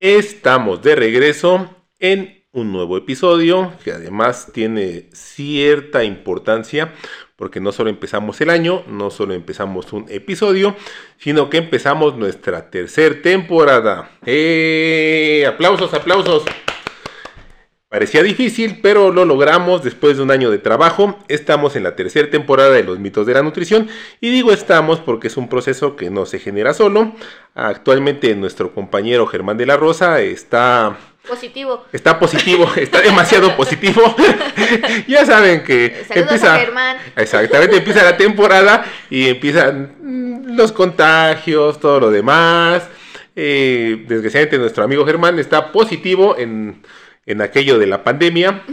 Estamos de regreso en un nuevo episodio que además tiene cierta importancia porque no solo empezamos el año, no solo empezamos un episodio, sino que empezamos nuestra tercera temporada. ¡Eh! ¡Aplausos, aplausos! Parecía difícil, pero lo logramos después de un año de trabajo. Estamos en la tercera temporada de los mitos de la nutrición y digo estamos porque es un proceso que no se genera solo. Actualmente nuestro compañero Germán de la Rosa está Positivo. Está positivo, está demasiado positivo. ya saben que Saludos empieza a Germán. Exactamente, empieza la temporada y empiezan mm, los contagios, todo lo demás. Eh, desgraciadamente nuestro amigo Germán está positivo en en aquello de la pandemia.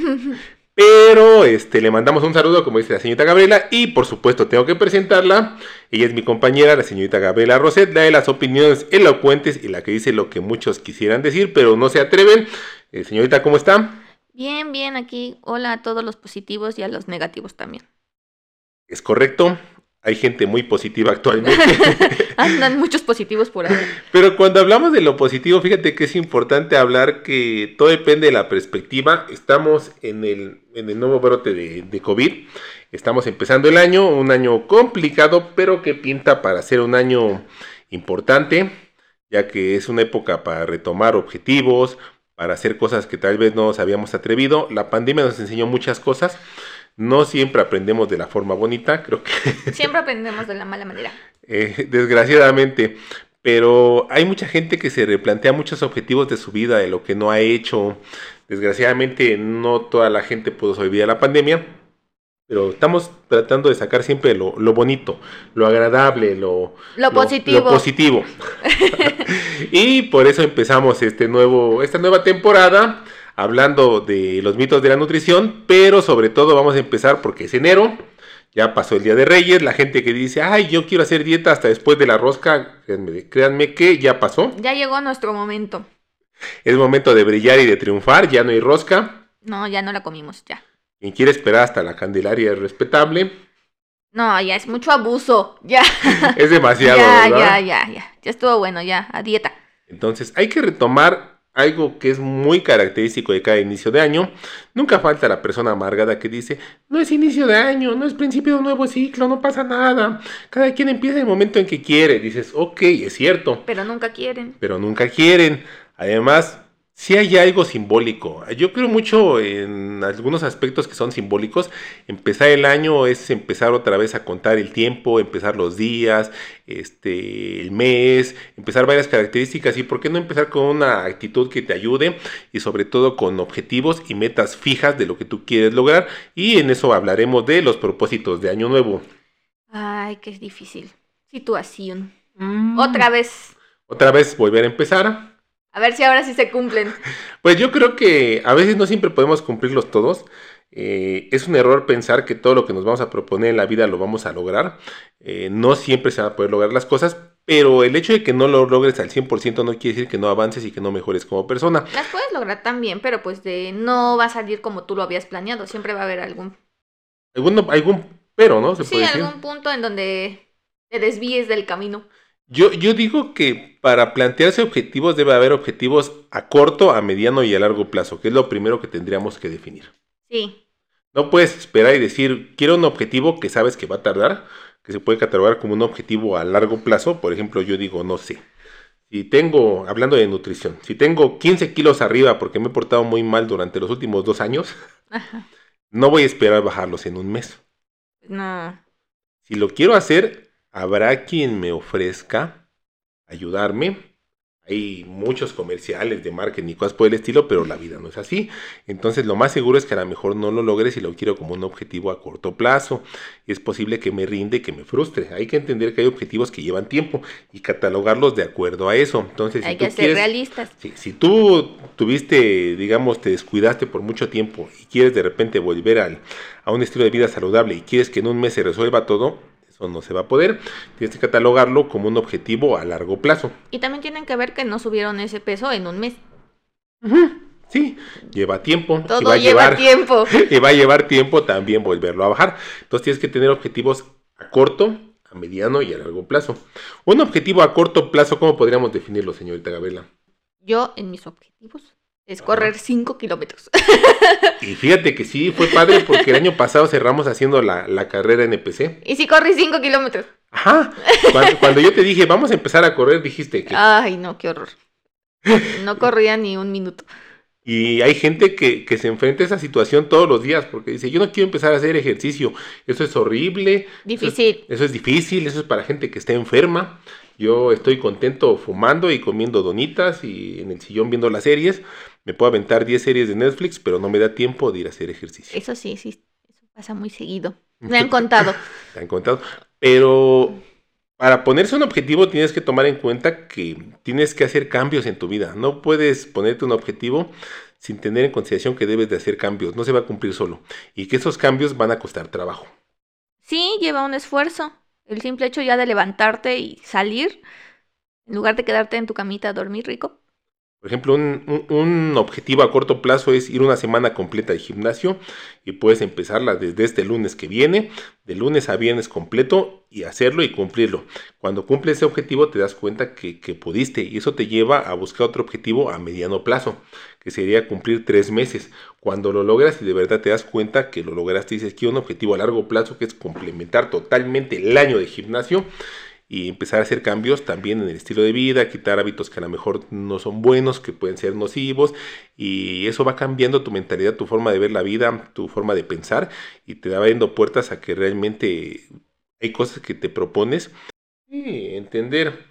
Pero este, le mandamos un saludo, como dice la señorita Gabriela, y por supuesto tengo que presentarla. Ella es mi compañera, la señorita Gabriela Roset, la de las opiniones elocuentes y la que dice lo que muchos quisieran decir, pero no se atreven. Eh, señorita, ¿cómo está? Bien, bien, aquí. Hola a todos los positivos y a los negativos también. Es correcto. Hay gente muy positiva actualmente. Andan muchos positivos por ahí. Pero cuando hablamos de lo positivo, fíjate que es importante hablar que todo depende de la perspectiva. Estamos en el, en el nuevo brote de, de COVID. Estamos empezando el año, un año complicado, pero que pinta para ser un año importante, ya que es una época para retomar objetivos, para hacer cosas que tal vez no nos habíamos atrevido. La pandemia nos enseñó muchas cosas. No siempre aprendemos de la forma bonita, creo que... Siempre aprendemos de la mala manera. Eh, desgraciadamente. Pero hay mucha gente que se replantea muchos objetivos de su vida, de lo que no ha hecho. Desgraciadamente no toda la gente pudo sobrevivir a la pandemia. Pero estamos tratando de sacar siempre lo, lo bonito, lo agradable, lo, Lo positivo. Lo positivo. y por eso empezamos este nuevo, esta nueva temporada hablando de los mitos de la nutrición, pero sobre todo vamos a empezar porque es enero, ya pasó el Día de Reyes, la gente que dice, ay, yo quiero hacer dieta hasta después de la rosca, créanme, créanme que ya pasó. Ya llegó nuestro momento. Es momento de brillar y de triunfar, ya no hay rosca. No, ya no la comimos, ya. Quien quiere esperar hasta la Candelaria es respetable. No, ya es mucho abuso. Ya. Es demasiado, ya, ¿verdad? ya, ya, ya. Ya estuvo bueno, ya. A dieta. Entonces hay que retomar algo que es muy característico de cada inicio de año. Nunca falta la persona amargada que dice, no es inicio de año, no es principio de un nuevo ciclo, no pasa nada. Cada quien empieza en el momento en que quiere. Dices, ok, es cierto, Pero nunca quieren. pero nunca quieren. Además, si hay algo simbólico. Yo creo mucho en algunos aspectos que son simbólicos. Empezar el año es empezar otra vez a contar el tiempo, empezar los días, este, el mes, empezar varias características. ¿Y por qué no empezar con una actitud que te ayude? Y sobre todo con objetivos y metas fijas de lo que tú quieres lograr. Y en eso hablaremos de los propósitos de Año Nuevo. Ay, qué difícil. Situación. Otra vez. Otra vez volver a empezar. A ver si ahora sí se cumplen. Pues yo creo que a veces no siempre podemos cumplirlos todos. Eh, es un error pensar que todo lo que nos vamos a proponer en la vida lo vamos a lograr. Eh, no siempre se van a poder lograr las cosas, pero el hecho de que no lo logres al 100% no quiere decir que no avances y que no mejores como persona. Las puedes lograr también, pero pues de no va a salir como tú lo habías planeado. Siempre va a haber algún Algún, algún pero, ¿no? Se Sí, puede decir. algún punto en donde te desvíes del camino. Yo, yo digo que para plantearse objetivos debe haber objetivos a corto, a mediano y a largo plazo, que es lo primero que tendríamos que definir. Sí. No puedes esperar y decir, quiero un objetivo que sabes que va a tardar, que se puede catalogar como un objetivo a largo plazo. Por ejemplo, yo digo, no sé, si tengo, hablando de nutrición, si tengo 15 kilos arriba porque me he portado muy mal durante los últimos dos años, Ajá. no voy a esperar bajarlos en un mes. No. Si lo quiero hacer, habrá quien me ofrezca ayudarme. Hay muchos comerciales de marketing y cosas por el estilo, pero la vida no es así. Entonces lo más seguro es que a lo mejor no lo logre si lo quiero como un objetivo a corto plazo. Y es posible que me rinde y que me frustre. Hay que entender que hay objetivos que llevan tiempo y catalogarlos de acuerdo a eso. Entonces, si Hay tú que ser quieres- realistas. Sí, si tú tuviste, digamos, te descuidaste por mucho tiempo y quieres de repente volver al, a un estilo de vida saludable y quieres que en un mes se resuelva todo, eso no se va a poder. Tienes que catalogarlo como un objetivo a largo plazo. Y también tienen que ver que no subieron ese peso en un mes. Sí, lleva tiempo. y Todo a lleva llevar, tiempo. y va a llevar tiempo también volverlo a bajar. Entonces tienes que tener objetivos a corto, a mediano y a largo plazo. Un objetivo a corto plazo, ¿cómo podríamos definirlo, señorita Gabriela? Yo, en mis objetivos, es correr 5 kilómetros. Y fíjate que sí, fue padre porque el año pasado cerramos haciendo la, la carrera NPC. y sí corrí 5 kilómetros. Ajá. Cuando, cuando yo te dije, vamos a empezar a correr, dijiste que... Ay, no, qué horror. No corría ni un minuto. Y hay gente que, que se enfrenta a esa situación todos los días porque dice, yo no quiero empezar a hacer ejercicio, eso es horrible. Difícil. Eso es, eso es difícil, eso es para gente que está enferma. Yo estoy contento fumando y comiendo donitas y en el sillón viendo las series. Me puedo aventar 10 series de Netflix, pero no me da tiempo de ir a hacer ejercicio. Eso sí, sí, eso pasa muy seguido. Me han contado. Te han contado. Pero para ponerse un objetivo tienes que tomar en cuenta que tienes que hacer cambios en tu vida. No puedes ponerte un objetivo sin tener en consideración que debes de hacer cambios. No se va a cumplir solo. Y que esos cambios van a costar trabajo. Sí, lleva un esfuerzo. El simple hecho ya de levantarte y salir, en lugar de quedarte en tu camita a dormir rico. Por ejemplo, un, objetivo a corto plazo es ir una semana completa de gimnasio y puedes empezarla desde este lunes que viene, de lunes a viernes completo y hacerlo y cumplirlo. Cuando cumples ese objetivo te das cuenta que, que pudiste y eso te lleva a buscar otro objetivo a mediano plazo, que sería cumplir tres meses. Cuando lo logras y de verdad te das cuenta que lo lograste, dices que un objetivo a largo plazo que es complementar totalmente el año de gimnasio y empezar a hacer cambios también en el estilo de vida, quitar hábitos que a lo mejor no son buenos, que pueden ser nocivos, y eso va cambiando tu mentalidad, tu forma de ver la vida, tu forma de pensar, y te va abriendo puertas a que realmente hay cosas que te propones y entender.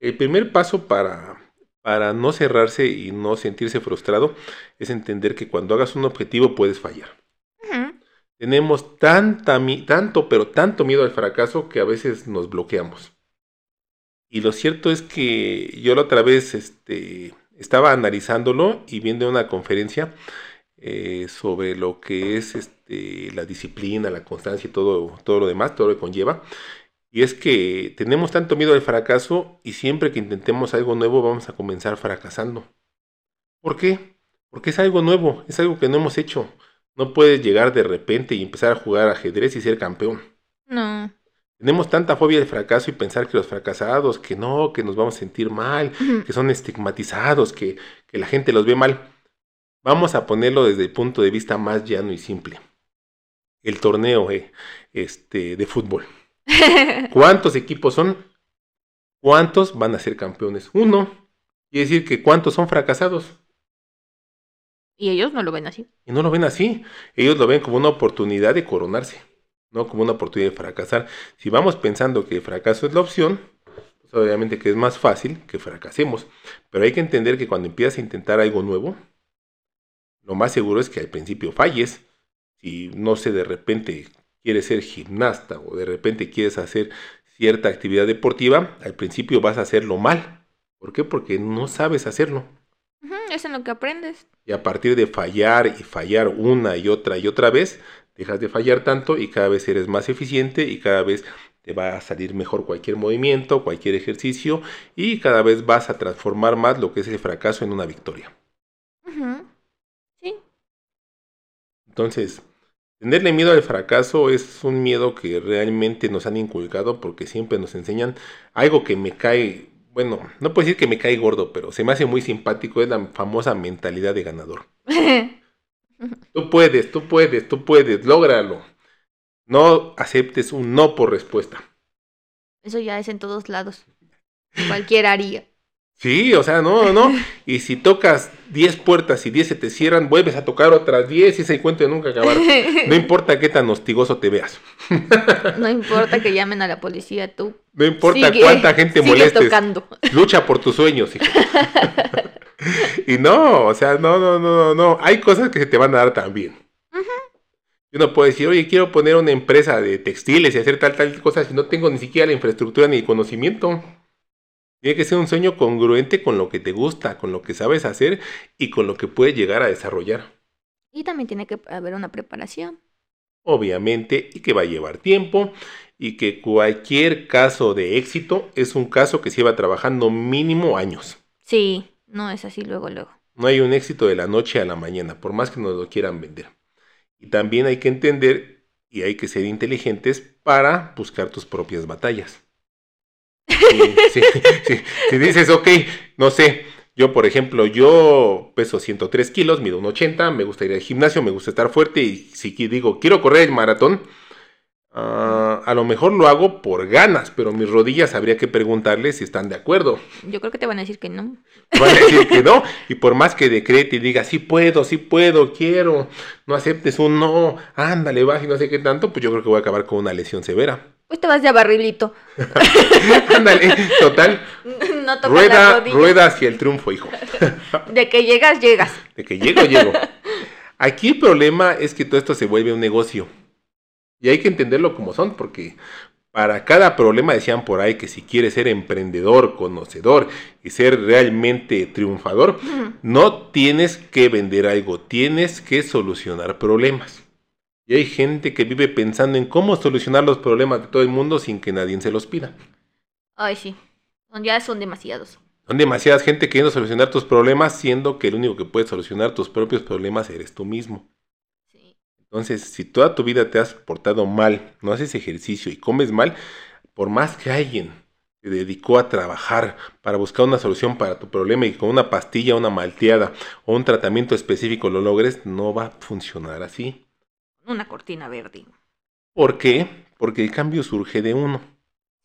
El primer paso para, para no cerrarse y no sentirse frustrado es entender que cuando hagas un objetivo puedes fallar. Tenemos tanta, tanto, pero tanto miedo al fracaso que a veces nos bloqueamos. Y lo cierto es que yo la otra vez este, estaba analizándolo y viendo una conferencia eh, sobre lo que es este, la disciplina, la constancia y todo, todo lo demás, todo lo que conlleva. Y es que tenemos tanto miedo al fracaso y siempre que intentemos algo nuevo vamos a comenzar fracasando. ¿Por qué? Porque es algo nuevo, es algo que no hemos hecho. No puedes llegar de repente y empezar a jugar ajedrez y ser campeón. No. Tenemos tanta fobia al fracaso y pensar que los fracasados, que no, que nos vamos a sentir mal, que son estigmatizados, que, que la gente los ve mal. Vamos a ponerlo desde el punto de vista más llano y simple. El torneo eh, este, de fútbol. ¿Cuántos equipos son? ¿Cuántos van a ser campeones? Uno. Quiere decir que cuántos son fracasados. y ellos no lo ven así. Y no lo ven así. Ellos lo ven como una oportunidad de coronarse, no como una oportunidad de fracasar. Si vamos pensando que el fracaso es la opción, pues obviamente que es más fácil que fracasemos. Pero hay que entender que cuando empiezas a intentar algo nuevo, lo más seguro es que al principio falles. Si no sé, de repente quieres ser gimnasta o de repente quieres hacer cierta actividad deportiva, al principio vas a hacerlo mal. ¿Por qué? Porque no sabes hacerlo. Es en lo que aprendes. Y a partir de fallar y fallar una y otra y otra vez, dejas de fallar tanto y cada vez eres más eficiente y cada vez te va a salir mejor cualquier movimiento, cualquier ejercicio y cada vez vas a transformar más lo que es el fracaso en una victoria. Sí. Entonces, tenerle miedo al fracaso es un miedo que realmente nos han inculcado porque siempre nos enseñan algo que me cae, bueno, no puedo decir que me cae gordo, pero se me hace muy simpático, es la famosa mentalidad de ganador. Tú puedes, tú puedes, tú puedes, lógralo. No aceptes un no por respuesta. Eso ya es en todos lados. Cualquiera haría. Sí, o sea, no, no. Y si tocas 10 puertas y 10 se te cierran, vuelves a tocar otras 10 y ese encuentro nunca acabar. No importa qué tan hostigoso te veas. No importa que llamen a la policía, tú. No importa sigue- cuánta gente molestes. tocando. Lucha por tus sueños, hijo. y no, o sea, no, no, no, no, no. Hay cosas que se te van a dar también. Yo no puedo decir, oye, quiero poner una empresa de textiles y hacer tal, tal cosa si no tengo ni siquiera la infraestructura ni el conocimiento. Tiene que ser un sueño congruente con lo que te gusta, con lo que sabes hacer y con lo que puedes llegar a desarrollar. Y también tiene que haber una preparación. Obviamente, y que va a llevar tiempo, y que cualquier caso de éxito es un caso que se lleva trabajando mínimo años. Sí, no es así luego, luego. No hay un éxito de la noche a la mañana, por más que nos lo quieran vender. Y también hay que entender y hay que ser inteligentes para buscar tus propias batallas. Si dices, ok, no sé, yo Yo, por ejemplo, yo peso 103 kilos, mido 1,80, me gusta ir al gimnasio, me gusta estar fuerte y si digo, quiero correr el maratón, ah, a lo mejor lo hago por ganas, pero mis rodillas habría que preguntarles si están de acuerdo. Yo creo que te van a decir que no. Van a decir que no, y por más que decrete y diga, sí puedo, sí puedo, quiero, no aceptes un no, ándale, vas y no sé qué tanto, pues yo creo que voy a acabar con una lesión severa. Pues te vas de barrilito. ándale, total. No Rueda, rueda hacia el triunfo, hijo. De que llegas, llegas. De que llego, llego. Aquí el problema es que todo esto se vuelve un negocio. Y hay que entenderlo como son, porque para cada problema decían por ahí que si quieres ser emprendedor, conocedor y ser realmente triunfador, no tienes que vender algo, tienes que solucionar problemas. Y hay gente que vive pensando en cómo solucionar los problemas de todo el mundo sin que nadie se los pida. Ay, sí. Ya son demasiados. Son demasiadas gente queriendo solucionar tus problemas, siendo que el único que puede solucionar tus propios problemas eres tú mismo. Entonces, si toda tu vida te has portado mal, no haces ejercicio y comes mal, por más que alguien se dedicó a trabajar para buscar una solución para tu problema y con una pastilla, una malteada o un tratamiento específico lo logres, no va a funcionar así. Una cortina verde. ¿Por qué? Porque el cambio surge de uno.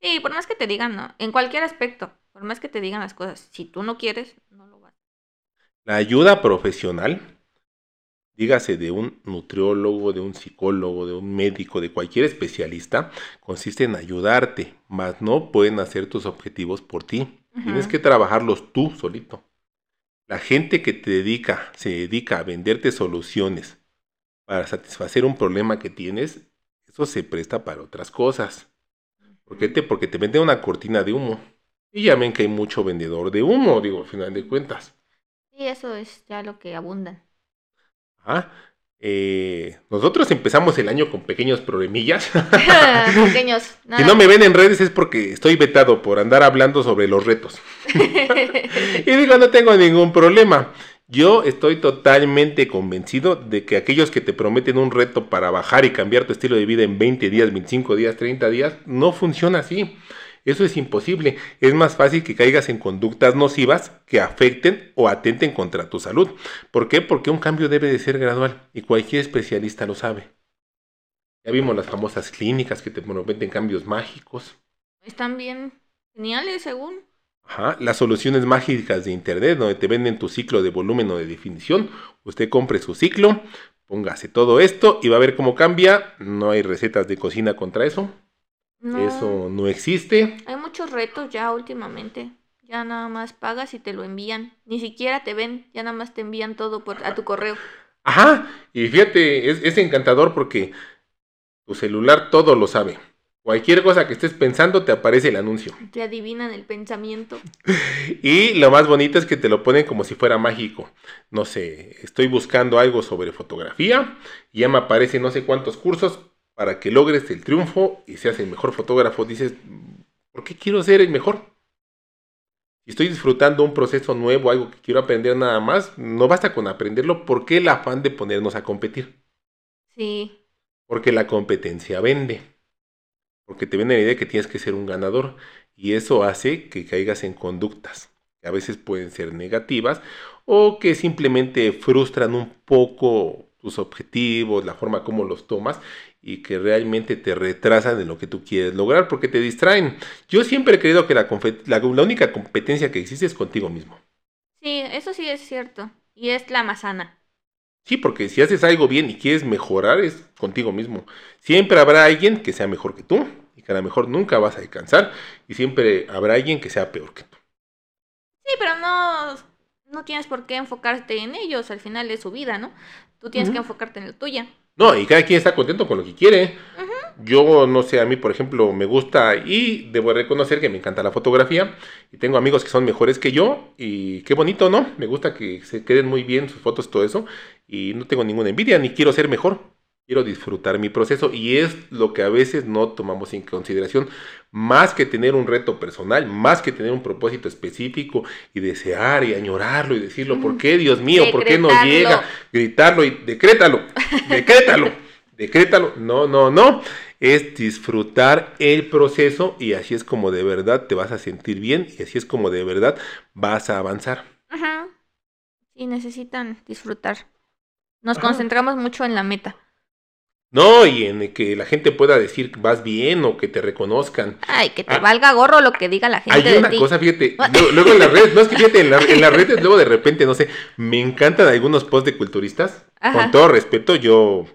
Sí, por más que te digan, no. En cualquier aspecto. Por más que te digan las cosas. Si tú no quieres, no lo vas. La ayuda profesional, dígase de un nutriólogo, de un psicólogo, de un médico, de cualquier especialista, consiste en ayudarte, mas no pueden hacer tus objetivos por ti. Tienes que trabajarlos tú solito. La gente que te dedica, se dedica a venderte soluciones para satisfacer un problema que tienes, eso se presta para otras cosas. ¿Por qué te? Porque te venden una cortina de humo. Y ya ven que hay mucho vendedor de humo, digo, al final de cuentas. Sí, eso es ya lo que abundan. Ah, eh, nosotros empezamos el año con pequeños problemillas. Pequeños. si no me ven en redes es porque estoy vetado por andar hablando sobre los retos. Y digo, no tengo ningún problema. Yo estoy totalmente convencido de que aquellos que te prometen un reto para bajar y cambiar tu estilo de vida en 20 días, 25 días, 30 días, no funciona así. Eso es imposible. Es más fácil que caigas en conductas nocivas que afecten o atenten contra tu salud. ¿Por qué? Porque un cambio debe de ser gradual y cualquier especialista lo sabe. Ya vimos las famosas clínicas que te prometen cambios mágicos. Están bien geniales, según. Ajá, las soluciones mágicas de internet donde te venden tu ciclo de volumen o de definición. Usted compre su ciclo, póngase todo esto y va a ver cómo cambia. No hay recetas de cocina contra eso. No. Eso no existe. Hay muchos retos ya últimamente. Ya nada más pagas y te lo envían. Ni siquiera te ven, ya nada más te envían todo por, a tu correo. Ajá, y fíjate, es, es encantador porque tu celular todo lo sabe. Cualquier cosa que estés pensando te aparece el anuncio. Te adivinan el pensamiento. Y lo más bonito es que te lo ponen como si fuera mágico. No sé, estoy buscando algo sobre fotografía y ya me aparecen no sé cuántos cursos para que logres el triunfo y seas el mejor fotógrafo. Dices, ¿por qué quiero ser el mejor? Si estoy disfrutando un proceso nuevo, algo que quiero aprender nada más, no basta con aprenderlo. ¿Por qué el afán de ponernos a competir? Sí. Porque la competencia vende. Porque te vende la idea de que tienes que ser un ganador. Y eso hace que caigas en conductas que a veces pueden ser negativas o que simplemente frustran un poco tus objetivos, la forma como los tomas y que realmente te retrasan en lo que tú quieres lograr porque te distraen. Yo siempre he creído que la, confe- la- la única competencia que existe es contigo mismo. Sí, eso sí es cierto. Y es la más sana. Sí, porque si haces algo bien y quieres mejorar es contigo mismo. Siempre habrá alguien que sea mejor que tú y que a lo mejor nunca vas a alcanzar y siempre habrá alguien que sea peor que tú. Sí, pero no, no tienes por qué enfocarte en ellos. Al final es su vida, ¿no? Tú tienes que enfocarte en la tuya. No, y cada quien está contento con lo que quiere. Yo no sé, a mí por ejemplo me gusta y debo reconocer que me encanta la fotografía y tengo amigos que son mejores que yo y qué bonito, ¿no? Me gusta que se queden muy bien sus fotos, todo eso y no tengo ninguna envidia ni quiero ser mejor. Quiero disfrutar mi proceso y es lo que a veces no tomamos en consideración. Más que tener un reto personal, más que tener un propósito específico y desear y añorarlo y decirlo, ¿por qué Dios mío? ¿Por qué no llega? Gritarlo y decrétalo, decrétalo, decrétalo. No, no, no. Es disfrutar el proceso y así es como de verdad te vas a sentir bien y así es como de verdad vas a avanzar. Ajá. Sí, necesitan disfrutar. Nos Ajá. concentramos mucho en la meta. No, y en que la gente pueda decir vas bien o que te reconozcan. Ay, que te Ah. valga gorro lo que diga la gente Hay de una ti. cosa, fíjate, luego, luego en las redes, no es que fíjate, en, la- en las redes luego de repente, no sé, me encantan algunos posts de culturistas. Ajá. Con todo respeto, yo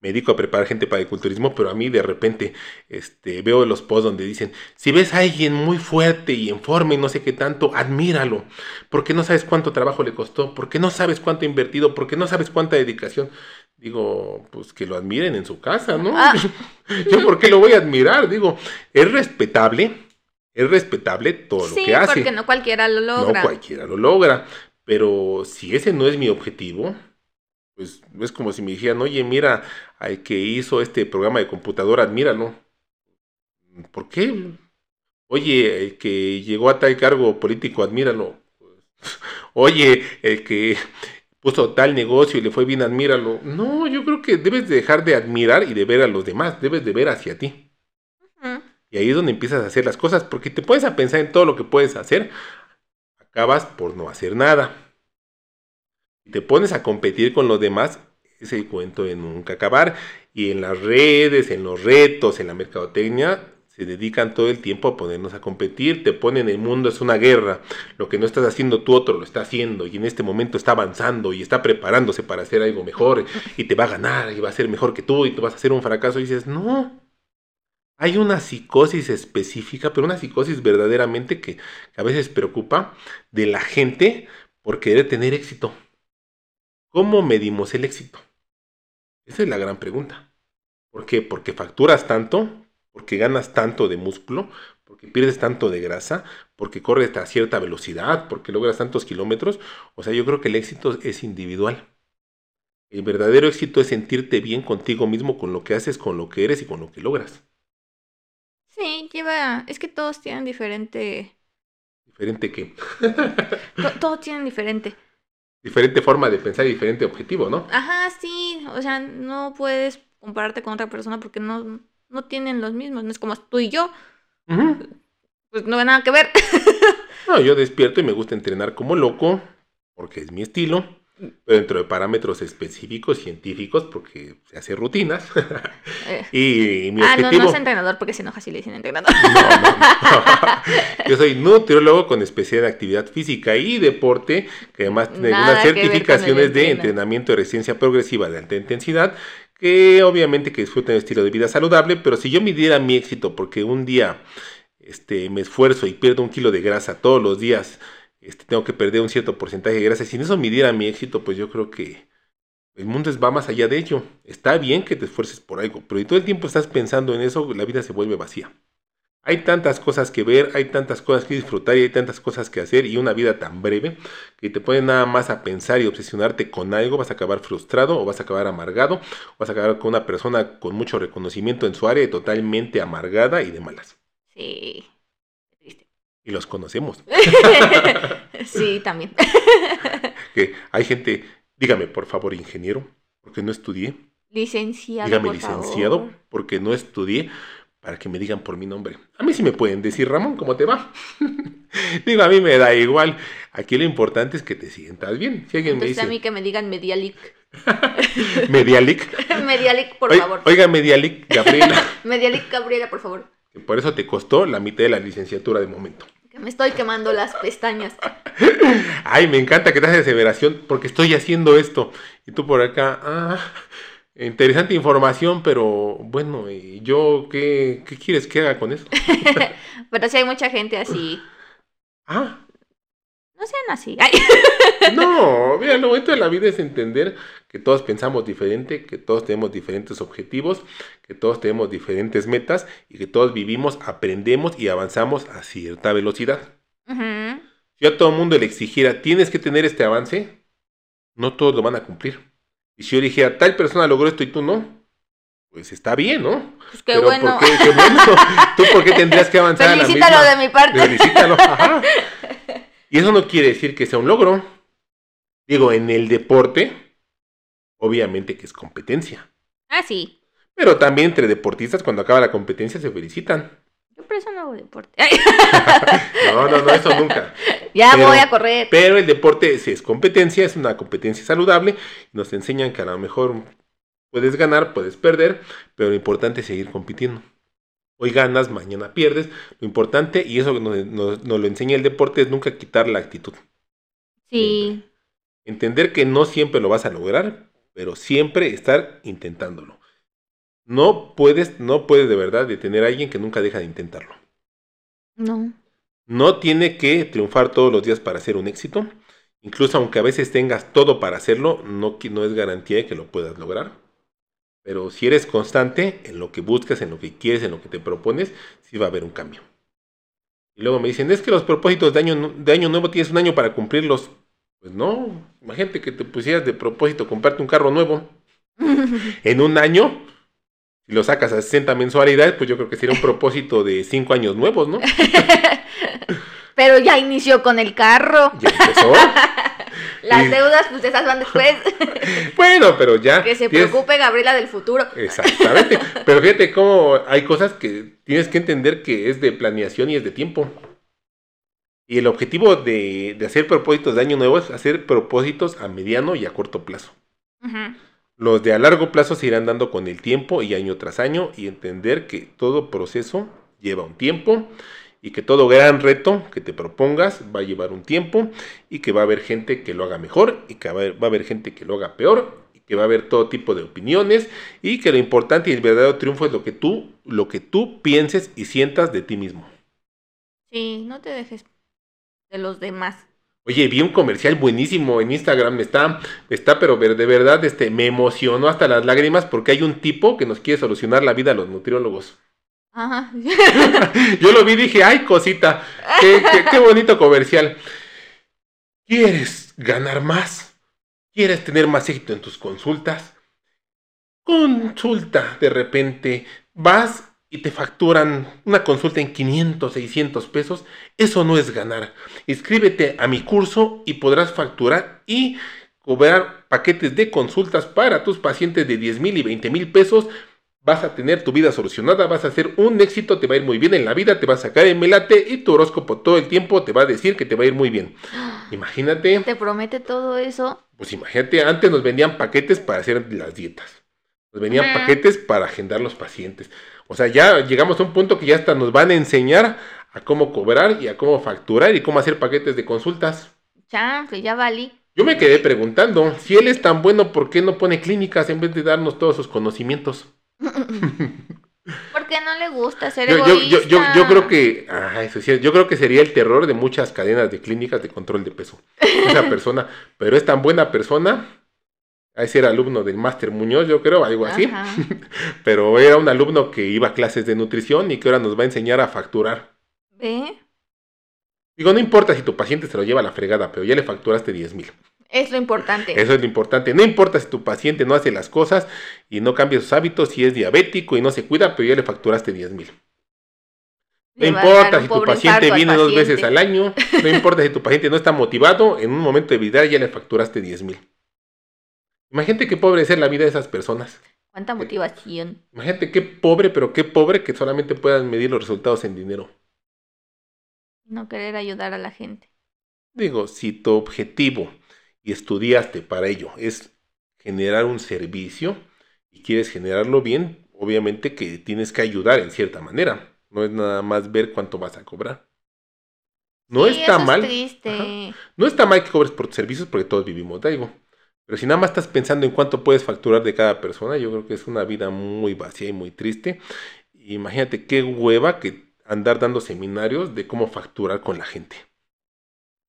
me dedico a preparar gente para el culturismo, pero a mí de repente este, veo los posts donde dicen, si ves a alguien muy fuerte y en forma y no sé qué tanto, admíralo, porque no sabes cuánto trabajo le costó, porque no sabes cuánto ha invertido, porque no sabes cuánta dedicación. Digo, pues que lo admiren en su casa, ¿no? Ah. Yo, ¿por qué lo voy a admirar? Digo, es respetable, es respetable todo lo que hace. porque no cualquiera lo logra. No cualquiera lo logra. Pero si ese no es mi objetivo, pues es como si me dijeran, oye, mira, al que hizo este programa de computadora, admíralo. ¿Por qué? Oye, el que llegó a tal cargo político, admíralo. Oye, el que puso tal negocio y le fue bien, admíralo. No, yo creo que debes de dejar de admirar y de ver a los demás, debes de ver hacia ti. Y ahí es donde empiezas a hacer las cosas, porque te puedes a pensar en todo lo que puedes hacer, acabas por no hacer nada. Y te pones a competir con los demás, ese cuento de nunca acabar. Y en las redes, en los retos, en la mercadotecnia, se dedican todo el tiempo a ponernos a competir, te ponen el mundo es una guerra, lo que no estás haciendo tú otro lo está haciendo y en este momento está avanzando y está preparándose para hacer algo mejor y te va a ganar y va a ser mejor que tú y tú vas a hacer un fracaso y dices, no, hay una psicosis específica, pero una psicosis verdaderamente que, a veces preocupa de la gente por querer tener éxito. ¿Cómo medimos el éxito? Esa es la gran pregunta. ¿Por qué? Porque facturas tanto, porque ganas tanto de músculo, porque pierdes tanto de grasa, porque corres a cierta velocidad, porque logras tantos kilómetros. O sea, yo creo que el éxito es individual. El verdadero éxito es sentirte bien contigo mismo, con lo que haces, con lo que eres y con lo que logras. Sí, lleva. Es que todos tienen diferente. Diferente to- todos tienen diferente. diferente forma de pensar y diferente objetivo, ¿no? Ajá, sí. O sea, no puedes compararte con otra persona porque no, no tienen los mismos. No es como tú y yo. Pues no hay nada que ver. No, yo despierto y me gusta entrenar como loco, porque es mi estilo, pero dentro de parámetros específicos, científicos, porque se hace rutinas. Eh, y mi ah, no, objetivo... no es entrenador porque se enoja si le dicen entrenador. No, no, no. Yo soy nutriólogo con especialidad en actividad física y deporte, que además tiene Nada el certificaciones de entrenamiento de resistencia progresiva de alta intensidad, que obviamente que disfrutan un estilo de vida saludable, pero si yo midiera mi éxito porque un día este, me esfuerzo y pierdo un kilo de grasa todos los días, este, tengo que perder un cierto porcentaje de grasa, si en eso midiera mi éxito, pues yo creo que el mundo va más allá de ello. Está bien que te esfuerces por algo, pero si todo el tiempo estás pensando en eso, la vida se vuelve vacía. Hay tantas cosas que ver, hay tantas cosas que disfrutar y hay tantas cosas que hacer y una vida tan breve que te pones nada más a pensar y obsesionarte con algo, vas a acabar frustrado o vas a acabar amargado, o vas a acabar con una persona con mucho reconocimiento en su área y totalmente amargada y de malas. Sí. Y los conocemos. sí, también. Que hay gente, dígame por favor, ingeniero, porque no estudié. Licenciado. Dígame por licenciado, favor. porque no estudié para que me digan por mi nombre. A mí sí me pueden decir, Ramón, ¿cómo te va? Digo, a mí me da igual. Aquí lo importante es que te sientas bien. Si alguien me Entonces a mí dice, que me digan Medialic. Medialic, Medialic, por favor. oiga, Medialic, Gabriela, Medialic Gabriela, por favor. por eso te costó la mitad de la licenciatura de momento. Que me estoy quemando las pestañas. Ay, me encanta que te hagas aseveración porque estoy haciendo esto. Y tú por acá, ah, interesante información, pero bueno, ¿y yo qué, qué quieres que haga con eso? Pero sí hay mucha gente así. Ah, No sean así. Ay. No, mira, lo bonito de la vida es entender que todos pensamos diferente, que todos tenemos diferentes objetivos, que todos tenemos diferentes metas y que todos vivimos, aprendemos y avanzamos a cierta velocidad. Si a todo el mundo le exigiera, tienes que tener este avance, no todos lo van a cumplir. Y si yo dijera, tal persona logró esto y tú no, pues está bien, ¿no? Pues qué Pero bueno. ¿por qué, qué bueno? ¿Tú por qué tendrías que avanzar a la Felicítalo misma? de mi parte. Felicítalo, ajá. Y eso no quiere decir que sea un logro. Digo, en el deporte, obviamente que es competencia. Ah, sí. Pero también entre deportistas, cuando acaba la competencia, se felicitan. Por eso no hago deporte. no, no, no, eso nunca. Ya voy a correr. Pero el deporte si es competencia, es una competencia saludable. Nos enseñan que a lo mejor puedes ganar, puedes perder, pero lo importante es seguir compitiendo. Hoy ganas, mañana pierdes. Lo importante, y eso nos, nos, lo enseña el deporte, es nunca quitar la actitud. Sí. Entender que no siempre lo vas a lograr, pero siempre estar intentándolo. No puedes, no puedes de verdad detener a alguien que nunca deja de intentarlo. No. No tiene que triunfar todos los días para ser un éxito. Incluso aunque a veces tengas todo para hacerlo, no, no es garantía de que lo puedas lograr. Pero si eres constante en lo que buscas, en lo que quieres, en lo que te propones, sí va a haber un cambio. Y luego me dicen, es que los propósitos de año, de año nuevo tienes un año para cumplirlos. Pues no, imagínate que te pusieras de propósito comprarte un carro nuevo. en un año, si lo sacas a 60 mensualidades, pues yo creo que sería un propósito de 5 años nuevos, ¿no? Pero ya inició con el carro. Ya empezó. Las deudas, pues esas van después. bueno, pero ya. Que se preocupe Gabriela del futuro. Exactamente. pero fíjate cómo hay cosas que tienes que entender que es de planeación y es de tiempo. Y el objetivo de, hacer propósitos de año nuevo es hacer propósitos a mediano y a corto plazo. Los de a largo plazo se irán dando con el tiempo y año tras año y entender que todo proceso lleva un tiempo y que todo gran reto que te propongas va a llevar un tiempo y que va a haber gente que lo haga mejor y que va a haber, gente que lo haga peor y que va a haber todo tipo de opiniones y que lo importante y el verdadero triunfo es lo que tú lo que tú pienses y sientas de ti mismo. Sí, no te dejes de los demás. Oye, vi un comercial buenísimo en Instagram, está, está, pero de verdad, este, me emocionó hasta las lágrimas porque hay un tipo que nos quiere solucionar la vida a los nutriólogos. Ajá. Yo lo vi y dije, ay, cosita, qué, bonito comercial. ¿Quieres ganar más? ¿Quieres tener más éxito en tus consultas? Consulta, de repente vas y te facturan una consulta en 500, 600 pesos. Eso no es ganar. Inscríbete a mi curso y podrás facturar y cobrar paquetes de consultas para tus pacientes de 10 mil y 20 mil pesos vas a tener tu vida solucionada, vas a ser un éxito, te va a ir muy bien en la vida, te va a sacar el melate y tu horóscopo todo el tiempo te va a decir que te va a ir muy bien. Imagínate. ¿Te promete todo eso? Pues imagínate, antes nos vendían paquetes para hacer las dietas. Nos venían paquetes para agendar los pacientes. O sea, ya llegamos a un punto que ya hasta nos van a enseñar a cómo cobrar y a cómo facturar y cómo hacer paquetes de consultas. Que ya valí. Yo me quedé preguntando, si él es tan bueno, ¿por qué no pone clínicas en vez de darnos todos sus conocimientos? Porque no le gusta ser yo, egoísta. Yo, creo que, ah, eso sí, yo creo que sería el terror de muchas cadenas de clínicas de control de peso. Esa persona, pero es tan buena persona. Ese era alumno del Máster Muñoz, yo creo, algo así. pero era un alumno que iba a clases de nutrición y que ahora nos va a enseñar a facturar. ¿Ve? Digo, no importa si tu paciente se lo lleva a la fregada, pero ya le facturaste 10 mil. Es lo importante. Eso es lo importante. No importa si tu paciente no hace las cosas y no cambia sus hábitos, si es diabético y no se cuida, pero ya le facturaste 10 mil. No importa si tu paciente viene dos veces al año, no importa si tu paciente no está motivado, en un momento de vida ya le facturaste 10 mil. Imagínate qué pobre es la vida de esas personas. ¿Cuánta motivación? Imagínate qué pobre, pero qué pobre que solamente puedan medir los resultados en dinero. No querer ayudar a la gente. Digo, si tu objetivo y estudiaste para ello es generar un servicio y quieres generarlo bien, obviamente que tienes que ayudar en cierta manera. No es nada más ver cuánto vas a cobrar. No está mal. no está mal que cobres por tus servicios porque todos vivimos de algo. Pero si nada más estás pensando en cuánto puedes facturar de cada persona, yo creo que es una vida muy vacía y muy triste. Imagínate qué hueva que andar dando seminarios de cómo facturar con la gente.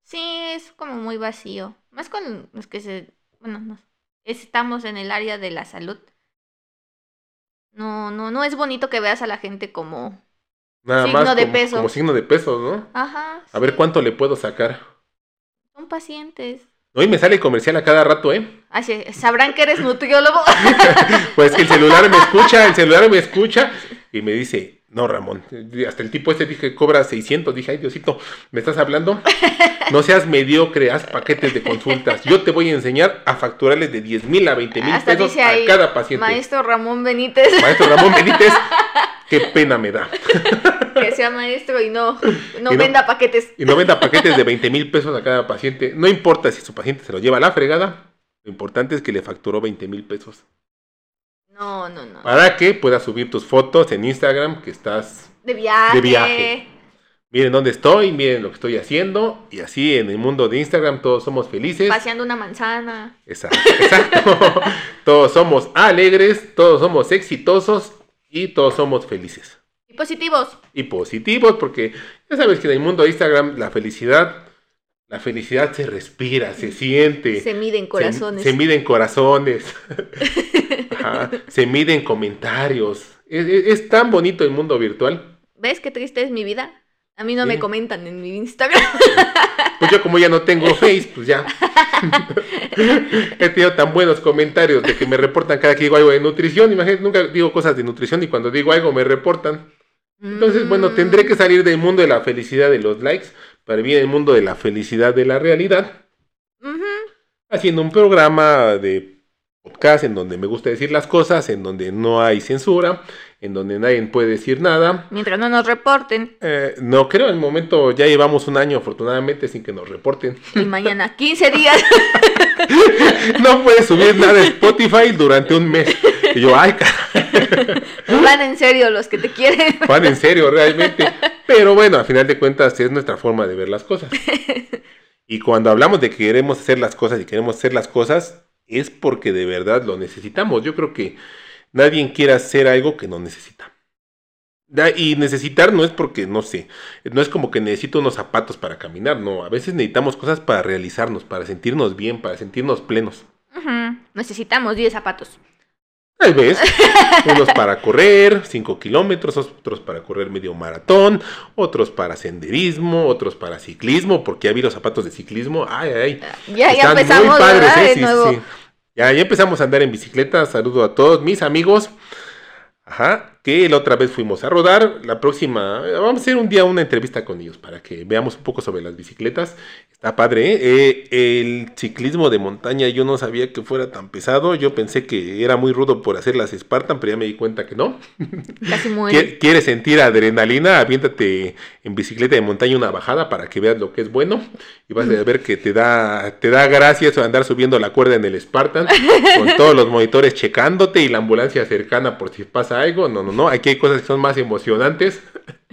Sí, es como muy vacío. Más con los que se, bueno, no, estamos en el área de la salud. No, no, no es bonito que veas a la gente como signo de peso. Como signo de peso, ¿no? Ajá. A ver cuánto le puedo sacar. Son pacientes. Hoy me sale comercial a cada rato, ¿eh? Así, sabrán que eres nutriólogo. pues el celular me escucha, el celular me escucha y me dice, no, Ramón. Hasta el tipo este dije, cobra 600. Dije, ay, Diosito, ¿me estás hablando? No seas mediocre, haz paquetes de consultas. Yo te voy a enseñar a facturarles de 10 mil a 20 mil pesos a cada paciente. Maestro Ramón Benítez. Maestro Ramón Benítez. qué pena me da. que sea maestro y no, no Y no- venda paquetes. Y no venda paquetes de 20 mil pesos a cada paciente. No importa si su paciente se lo lleva a la fregada, lo importante es que le facturó 20 mil pesos. No, no, no. Para que puedas subir tus fotos en Instagram que estás De viaje. De viaje. miren dónde estoy, miren lo que estoy haciendo. Y así en el mundo de Instagram todos somos felices. Paseando una manzana. Exacto, exacto. todos somos alegres, todos somos exitosos y todos somos felices. Y positivos. Y positivos, porque ya sabes que en el mundo de Instagram la felicidad, la felicidad se respira, se siente. Se miden corazones. Se, se miden corazones. Ajá, se miden comentarios. Es, es- es tan bonito el mundo virtual. ¿Ves qué triste es mi vida? A mí no me comentan en mi Instagram. Pues yo como ya no tengo Face, pues ya. He tenido tan buenos comentarios de que me reportan cada que digo algo de nutrición. Imagínate, nunca digo cosas de nutrición y cuando digo algo me reportan. Entonces, bueno, Mm. tendré que salir del mundo de la felicidad de los likes para vivir en el mundo de la felicidad de la realidad. Haciendo un programa de podcast en donde me gusta decir las cosas, en donde no hay censura, en donde nadie puede decir nada. Mientras no nos reporten. Eh, no creo, en el momento ya llevamos un año afortunadamente sin que nos reporten. Y mañana 15 días. No puedes subir nada de Spotify durante un mes. Y yo, ay, Van en serio los que te quieren. Juan, en serio, realmente. Pero bueno, a final de cuentas es nuestra forma de ver las cosas. Y cuando hablamos de que queremos hacer las cosas y queremos hacer las cosas, es porque de verdad lo necesitamos. Yo creo que nadie quiere hacer algo que no necesita. Y necesitar no es porque, no sé, no es como que necesito unos zapatos para caminar, no. A veces necesitamos cosas para realizarnos, para sentirnos bien, para sentirnos plenos. Necesitamos 10 zapatos. Tal vez. Unos para correr 5 kilómetros, otros para correr medio maratón, otros para senderismo, otros para ciclismo, porque ya vi los zapatos de ciclismo. Ay, ay. Ya, ya Están muy empezamos, padres, ¿verdad? ¿eh? De Sí, nuevo. sí. Ya, ya empezamos a andar en bicicleta. Saludo a todos mis amigos. Ajá, que la otra vez fuimos a rodar. La próxima, vamos a hacer un día una entrevista con ellos para que veamos un poco sobre las bicicletas. Está padre, ¿eh? Eh, el ciclismo de montaña yo no sabía que fuera tan pesado. Yo pensé que era muy rudo por hacer las Spartan, pero ya me di cuenta que no. Casi muere. Quie- ¿Quieres sentir adrenalina? Aviéntate en bicicleta de montaña una bajada para que veas lo que es bueno. Y vas a ver que te da, te da gracia eso de andar subiendo la cuerda en el Spartan, con todos los monitores checándote y la ambulancia cercana por si pasa algo. No, no, no. Aquí hay cosas que son más emocionantes.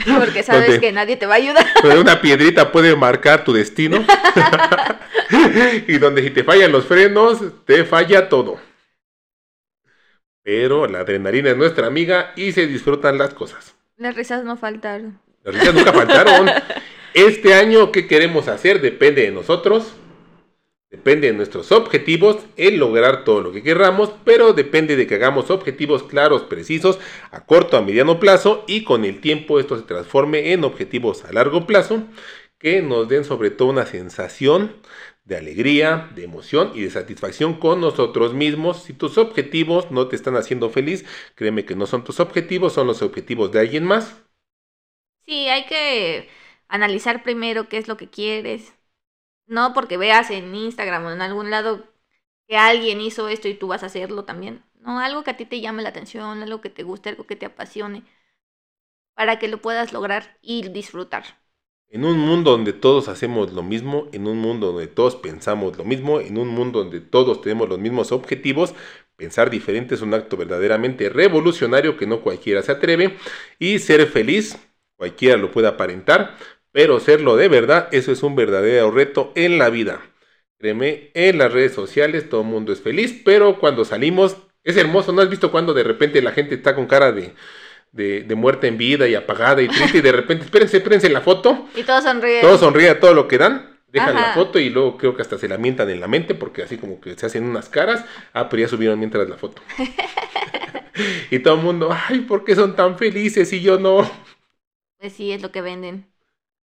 Porque sabes donde- que nadie te va a ayudar. Donde una piedrita puede marcar tu destino. y donde si te fallan los frenos, te falla todo. Pero la adrenalina es nuestra amiga y se disfrutan las cosas. Las risas no faltaron. Las risas nunca faltaron. Este año, ¿qué queremos hacer? Depende de nosotros. Depende de nuestros objetivos, el lograr todo lo que querramos, pero depende de que hagamos objetivos claros, precisos, a corto, a mediano plazo y con el tiempo esto se transforme en objetivos a largo plazo que nos den sobre todo una sensación de alegría, de emoción y de satisfacción con nosotros mismos. Si tus objetivos no te están haciendo feliz, créeme que no son tus objetivos, son los objetivos de alguien más. Sí, hay que analizar primero qué es lo que quieres. No porque veas en Instagram o en algún lado que alguien hizo esto y tú vas a hacerlo también. No, algo que a ti te llame la atención, algo que te guste, algo que te apasione, para que lo puedas lograr y disfrutar. En un mundo donde todos hacemos lo mismo, en un mundo donde todos pensamos lo mismo, en un mundo donde todos tenemos los mismos objetivos, pensar diferente es un acto verdaderamente revolucionario que no cualquiera se atreve y ser feliz, cualquiera lo puede aparentar, pero serlo de verdad, eso es un verdadero reto en la vida. Créeme, en las redes sociales todo el mundo es feliz, pero cuando salimos es hermoso, ¿no has visto cuando de repente la gente está con cara de, de, de muerte en vida y apagada y triste y de repente, espérense, espérense la foto? Y todos sonríen. Todos sonríen a todo lo que dan, dejan la foto y luego creo que hasta se la mientan en la mente porque así como que se hacen unas caras, ah, pero ya subieron mientras la foto. y todo el mundo, ay, ¿por qué son tan felices y yo no? Pues sí, es lo que venden.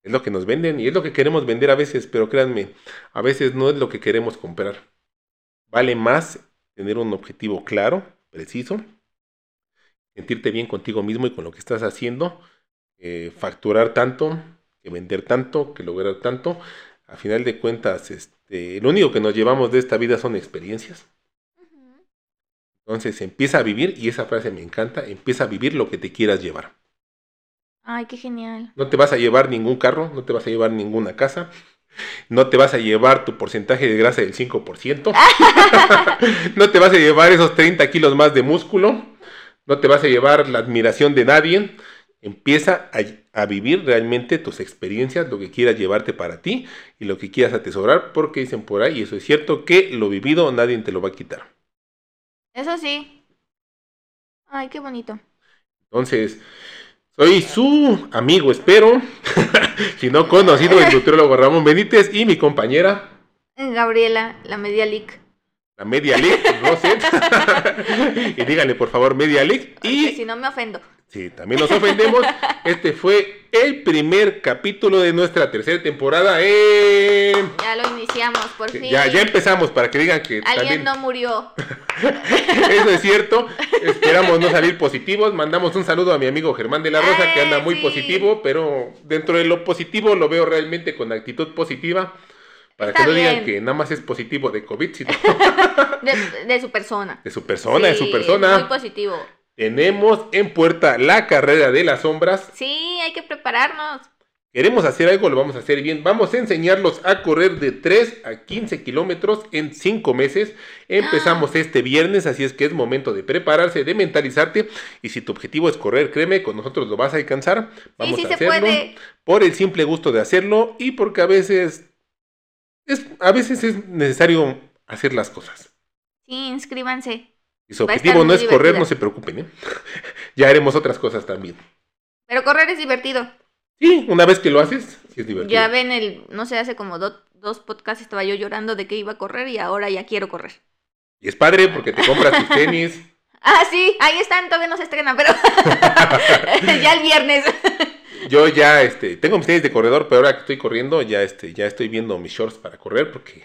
Es lo que nos venden y es lo que queremos vender a veces, pero créanme, a veces no es lo que queremos comprar. Vale más tener un objetivo claro, preciso, sentirte bien contigo mismo y con lo que estás haciendo, eh, facturar tanto, que vender tanto, que lograr tanto. A final de cuentas, este, lo único que nos llevamos de esta vida son experiencias. Entonces empieza a vivir, y esa frase me encanta, empieza a vivir lo que te quieras llevar. Ay, qué genial. No te vas a llevar ningún carro, no te vas a llevar ninguna casa, no te vas a llevar tu porcentaje de grasa del 5%, no te vas a llevar esos 30 kilos más de músculo, no te vas a llevar la admiración de nadie. Empieza a, a, vivir realmente tus experiencias, lo que quieras llevarte para ti y lo que quieras atesorar, porque dicen por ahí, y eso es cierto, que lo vivido nadie te lo va a quitar. Eso sí. Ay, qué bonito. Entonces, soy su amigo, espero, si no conocido, el nutriólogo Ramón Benítez y mi compañera Gabriela, la Media League. La Media League, no sé. y díganle por favor Media League. Y si no me ofendo. Sí, también nos ofendemos. Este fue el primer capítulo de nuestra tercera temporada. ¡Eh! Ya lo iniciamos, por fin. Ya, ya empezamos para que digan que. Alguien no murió. Eso es cierto. Esperamos no salir positivos. Mandamos un saludo a mi amigo Germán de la Rosa, que anda muy sí. positivo, pero dentro de lo positivo lo veo realmente con actitud positiva. Para Está que no bien. digan que nada más es positivo de COVID, sino. de, de, su persona. De su persona, sí, de su persona. Muy positivo. Tenemos en puerta la carrera de las sombras. Sí, hay que prepararnos. Queremos hacer algo, lo vamos a hacer bien. Vamos a enseñarlos a correr de 3 a 15 kilómetros en 5 meses. Empezamos ¡Ah! este viernes, así es que es momento de prepararse, de mentalizarte. Y si tu objetivo es correr, créeme, con nosotros lo vas a alcanzar. Vamos sí, sí a hacerlo se puede. por el simple gusto de hacerlo y porque a veces es, a veces es necesario hacer las cosas. Sí, inscríbanse. Y su objetivo no es divertida. correr, no se preocupen, ¿eh? ya haremos otras cosas también. Pero correr es divertido. Sí, una vez que lo haces, sí es divertido. Ya ven, el, no sé, hace como do, dos podcasts estaba yo llorando de que iba a correr y ahora ya quiero correr. Y es padre porque te compras tus tenis. ah, sí, ahí están, todavía no se estrenan, pero ya el viernes. yo ya, este, tengo mis tenis de corredor, pero ahora que estoy corriendo, ya, este, ya estoy viendo mis shorts para correr porque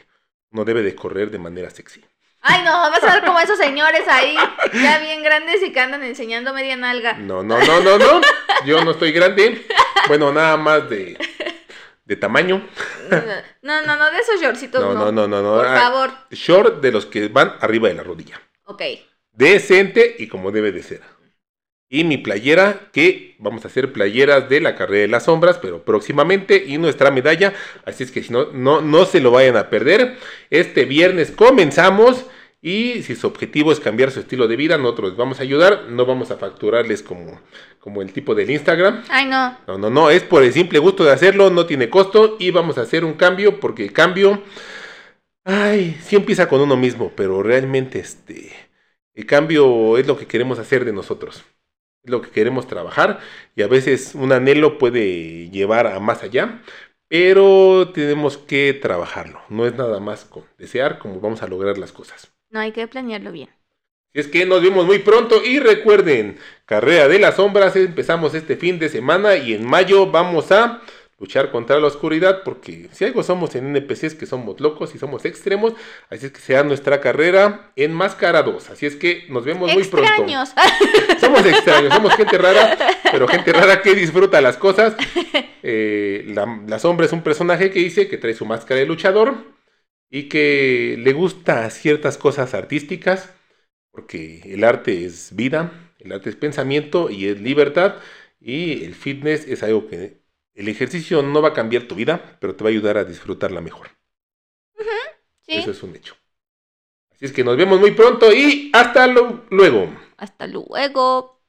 uno debe de correr de manera sexy. Ay, no, vas a ver como esos señores ahí, ya bien grandes y que andan enseñando media nalga. No, no, no, no, no. Yo no estoy grande. Bueno, nada más de, de tamaño. No, no, no, de esos shortcitos no. No, no, no, no. Por ah, favor. Short de los que van arriba de la rodilla. Ok. Decente y como debe de ser. Y mi playera, que vamos a hacer playeras de la carrera de las sombras, pero próximamente, y nuestra medalla. Así es que si no, no, no se lo vayan a perder. Este viernes comenzamos. Y si su objetivo es cambiar su estilo de vida, nosotros les vamos a ayudar. No vamos a facturarles como, como el tipo del Instagram. Ay, no. No, no, no. Es por el simple gusto de hacerlo. No tiene costo. Y vamos a hacer un cambio porque el cambio. Ay, sí empieza con uno mismo. Pero realmente este. El cambio es lo que queremos hacer de nosotros es lo que queremos trabajar y a veces un anhelo puede llevar a más allá, pero tenemos que trabajarlo. No es nada más con desear como vamos a lograr las cosas. No, hay que planearlo bien. Es que nos vemos muy pronto y recuerden, Carrera de las Sombras, empezamos este fin de semana y en mayo vamos a luchar contra la oscuridad, porque si algo somos en NPC es que somos locos y somos extremos, así es que sea nuestra carrera en Máscara 2, así es que nos vemos extraños. muy pronto. Somos extraños, somos gente rara, pero gente rara que disfruta las cosas. Eh, la, la sombra es un personaje que dice que trae su máscara de luchador y que le gusta ciertas cosas artísticas, porque el arte es vida, el arte es pensamiento y es libertad, y el fitness es algo que el ejercicio no va a cambiar tu vida, pero te va a ayudar a disfrutarla mejor. Uh -huh, sí. Eso es un hecho. Así es que nos vemos muy pronto y hasta luego. Hasta luego.